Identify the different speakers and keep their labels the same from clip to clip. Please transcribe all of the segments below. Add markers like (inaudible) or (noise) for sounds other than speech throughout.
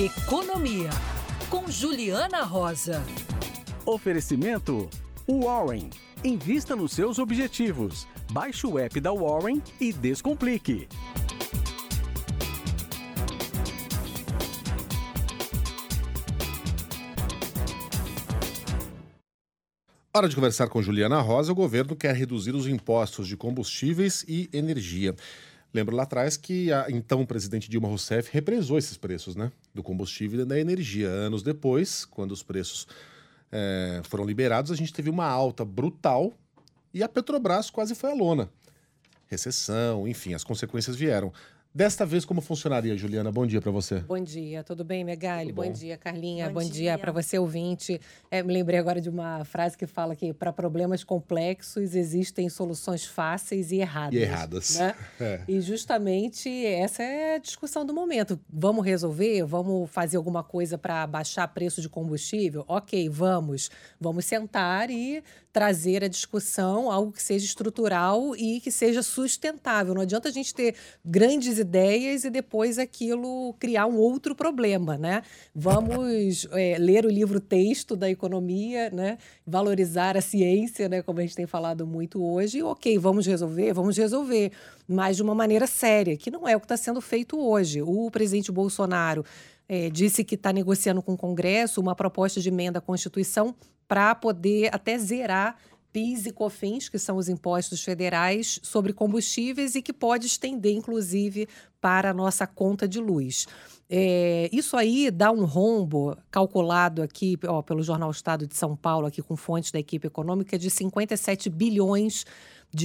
Speaker 1: Economia, com Juliana Rosa.
Speaker 2: Oferecimento: Warren. Invista nos seus objetivos. Baixe o app da Warren e descomplique.
Speaker 3: Hora de conversar com Juliana Rosa. O governo quer reduzir os impostos de combustíveis e energia. Lembro lá atrás que a então presidente Dilma Rousseff represou esses preços né, do combustível e da energia. Anos depois, quando os preços é, foram liberados, a gente teve uma alta brutal e a Petrobras quase foi à lona. Recessão, enfim, as consequências vieram. Desta vez, como funcionaria, Juliana? Bom dia para você.
Speaker 4: Bom dia, tudo bem, Megali? Bom. bom. dia, Carlinha. Bom, bom dia, dia para você, ouvinte. É, me lembrei agora de uma frase que fala que para problemas complexos existem soluções fáceis e erradas.
Speaker 3: E erradas.
Speaker 4: Né? (laughs) É. E justamente essa é a discussão do momento. Vamos resolver? Vamos fazer alguma coisa para baixar preço de combustível? Ok, vamos. Vamos sentar e trazer a discussão algo que seja estrutural e que seja sustentável. Não adianta a gente ter grandes ideias e depois aquilo criar um outro problema, né? Vamos é, (laughs) ler o livro texto da economia, né? Valorizar a ciência, né? Como a gente tem falado muito hoje. Ok, vamos resolver, vamos resolver, mas de uma maneira séria, que não é o que está sendo feito hoje. O presidente Bolsonaro é, disse que está negociando com o Congresso uma proposta de emenda à Constituição para poder até zerar PIS e COFINS, que são os impostos federais sobre combustíveis e que pode estender, inclusive, para a nossa conta de luz. É, isso aí dá um rombo calculado aqui ó, pelo Jornal Estado de São Paulo, aqui com fontes da equipe econômica, de 57 bilhões de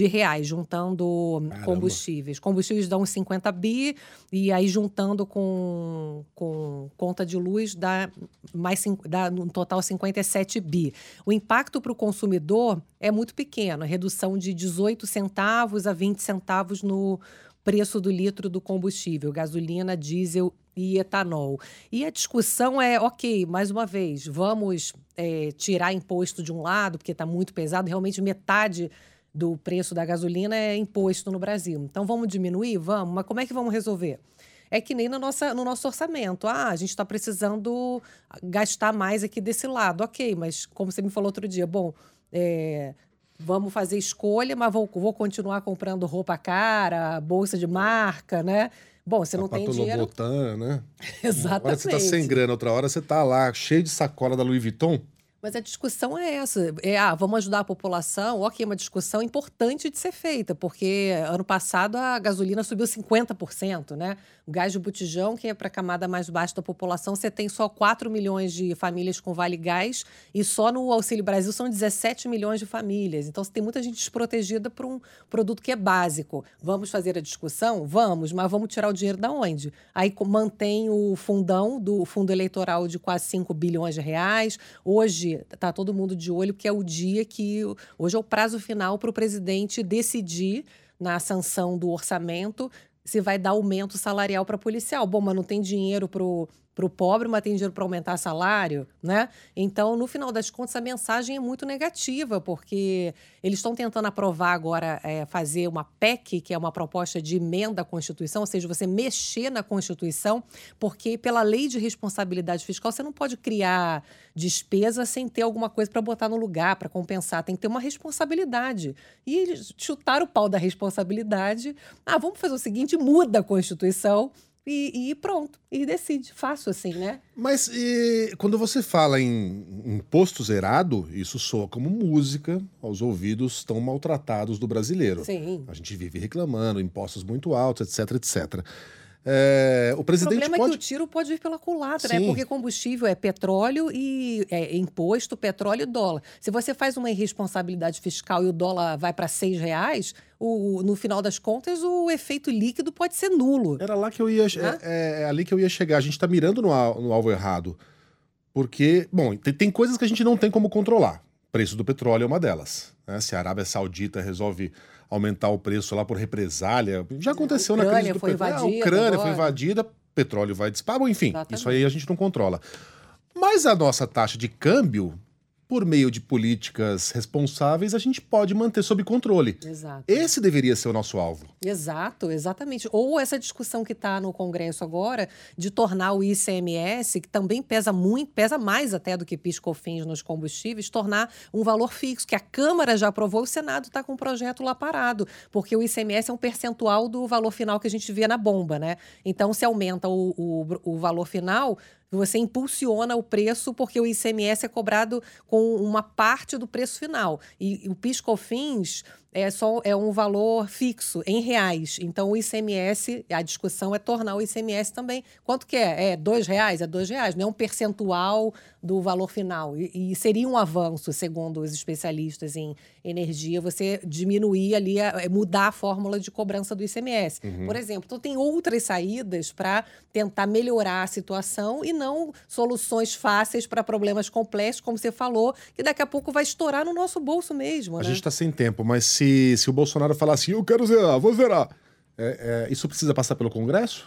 Speaker 4: reais, juntando Caramba. combustíveis. Combustíveis dão uns 50 bi, e aí juntando com, com conta de luz dá, mais, dá no total 57 bi. O impacto para o consumidor é muito pequeno, redução de 18 centavos a 20 centavos no preço do litro do combustível, gasolina, diesel e etanol. E a discussão é, ok, mais uma vez, vamos é, tirar imposto de um lado, porque está muito pesado, realmente metade do preço da gasolina é imposto no Brasil. Então vamos diminuir? Vamos, mas como é que vamos resolver? É que nem no, nossa, no nosso orçamento. Ah, a gente está precisando gastar mais aqui desse lado. Ok, mas como você me falou outro dia, bom, é, vamos fazer escolha, mas vou, vou continuar comprando roupa cara, bolsa de marca, né? Bom, você não tem dinheiro.
Speaker 3: Botan, né? (laughs)
Speaker 4: Exatamente.
Speaker 3: Uma hora você tá sem grana, outra hora você tá lá cheio de sacola da Louis Vuitton.
Speaker 4: Mas a discussão é essa. É, ah, vamos ajudar a população. Ok, é uma discussão importante de ser feita, porque ano passado a gasolina subiu 50%, né? O gás de botijão, que é para a camada mais baixa da população, você tem só 4 milhões de famílias com Vale Gás e só no Auxílio Brasil são 17 milhões de famílias. Então, você tem muita gente desprotegida por um produto que é básico. Vamos fazer a discussão? Vamos, mas vamos tirar o dinheiro da onde? Aí mantém o fundão do fundo eleitoral de quase 5 bilhões de reais. Hoje está todo mundo de olho, que é o dia que. Hoje é o prazo final para o presidente decidir na sanção do orçamento se vai dar aumento salarial para policial. Bom, mas não tem dinheiro para para o pobre, mas tem dinheiro para aumentar salário, né? Então, no final das contas, a mensagem é muito negativa, porque eles estão tentando aprovar agora, é, fazer uma PEC, que é uma proposta de emenda à Constituição, ou seja, você mexer na Constituição, porque pela lei de responsabilidade fiscal, você não pode criar despesa sem ter alguma coisa para botar no lugar, para compensar. Tem que ter uma responsabilidade. E eles chutaram o pau da responsabilidade. Ah, vamos fazer o seguinte: muda a Constituição e, e, pronto, e decide. Fácil assim, né?
Speaker 3: Mas e, quando você fala em imposto zerado, isso soa como música aos ouvidos tão maltratados do brasileiro.
Speaker 4: Sim.
Speaker 3: A gente vive reclamando, impostos muito altos, etc, etc. É, o presidente
Speaker 4: o problema
Speaker 3: pode...
Speaker 4: é que o tiro pode vir pela culatra, né? Porque combustível é petróleo e é imposto, petróleo e dólar. Se você faz uma irresponsabilidade fiscal e o dólar vai para seis reais, o, no final das contas o efeito líquido pode ser nulo.
Speaker 3: Era lá que eu ia, né? é, é, ali que eu ia chegar. A gente está mirando no, no, alvo errado, porque bom, tem, tem coisas que a gente não tem como controlar. O preço do petróleo é uma delas. Né? Se a Arábia Saudita resolve aumentar o preço lá por represália. Já aconteceu na crise do
Speaker 4: foi
Speaker 3: petróleo.
Speaker 4: Invadida,
Speaker 3: a Ucrânia
Speaker 4: agora.
Speaker 3: foi invadida, petróleo vai disparar, enfim,
Speaker 4: Exatamente.
Speaker 3: isso aí a gente não controla. Mas a nossa taxa de câmbio por meio de políticas responsáveis, a gente pode manter sob controle.
Speaker 4: Exato.
Speaker 3: Esse deveria ser o nosso alvo.
Speaker 4: Exato, exatamente. Ou essa discussão que está no Congresso agora de tornar o ICMS, que também pesa muito, pesa mais até do que PIS/COFINS nos combustíveis, tornar um valor fixo, que a Câmara já aprovou, o Senado está com um projeto lá parado, porque o ICMS é um percentual do valor final que a gente vê na bomba, né? Então, se aumenta o, o, o valor final, você impulsiona o preço porque o ICMS é cobrado com uma parte do preço final. E, o PIS/COFINS é só é um valor fixo em reais. Então o ICMS, a discussão é tornar o ICMS também. Quanto que é? É dois reais? É dois reais. Não é um percentual do valor final. E, e seria um avanço, segundo os especialistas em energia, você diminuir ali, a, é, mudar a fórmula de cobrança do ICMS. Uhum. Por exemplo, então tem outras saídas para tentar melhorar a situação e não soluções fáceis para problemas complexos, como você falou, que daqui a pouco vai estourar no nosso bolso mesmo.
Speaker 3: A
Speaker 4: né?
Speaker 3: gente está sem tempo, mas se se, se o Bolsonaro falar assim, eu quero zerar, vou zerar, é, é, isso precisa passar pelo Congresso?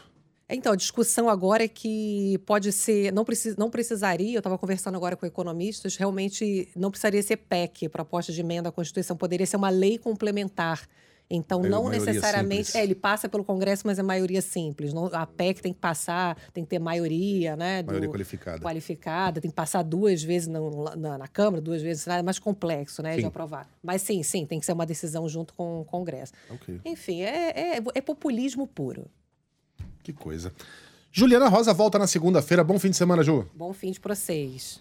Speaker 4: Então, a discussão agora é que pode ser, não, precis, não precisaria, eu estava conversando agora com economistas, realmente não precisaria ser PEC, proposta de emenda à Constituição, poderia ser uma lei complementar então, é não necessariamente. É, ele passa pelo Congresso, mas é maioria simples. Não, a PEC tem que passar, tem que ter maioria, né?
Speaker 3: Do, maioria qualificada.
Speaker 4: Qualificada, tem que passar duas vezes no, na, na, Câmara, duas vezes, é mais complexo, né? Sim. De aprovar. Mas sim, sim, tem que ser uma decisão junto com o Congresso.
Speaker 3: Okay.
Speaker 4: Enfim, é, é, é populismo puro.
Speaker 3: Que coisa. Juliana Rosa volta na segunda-feira. Bom fim de semana, Ju.
Speaker 4: Bom fim de vocês.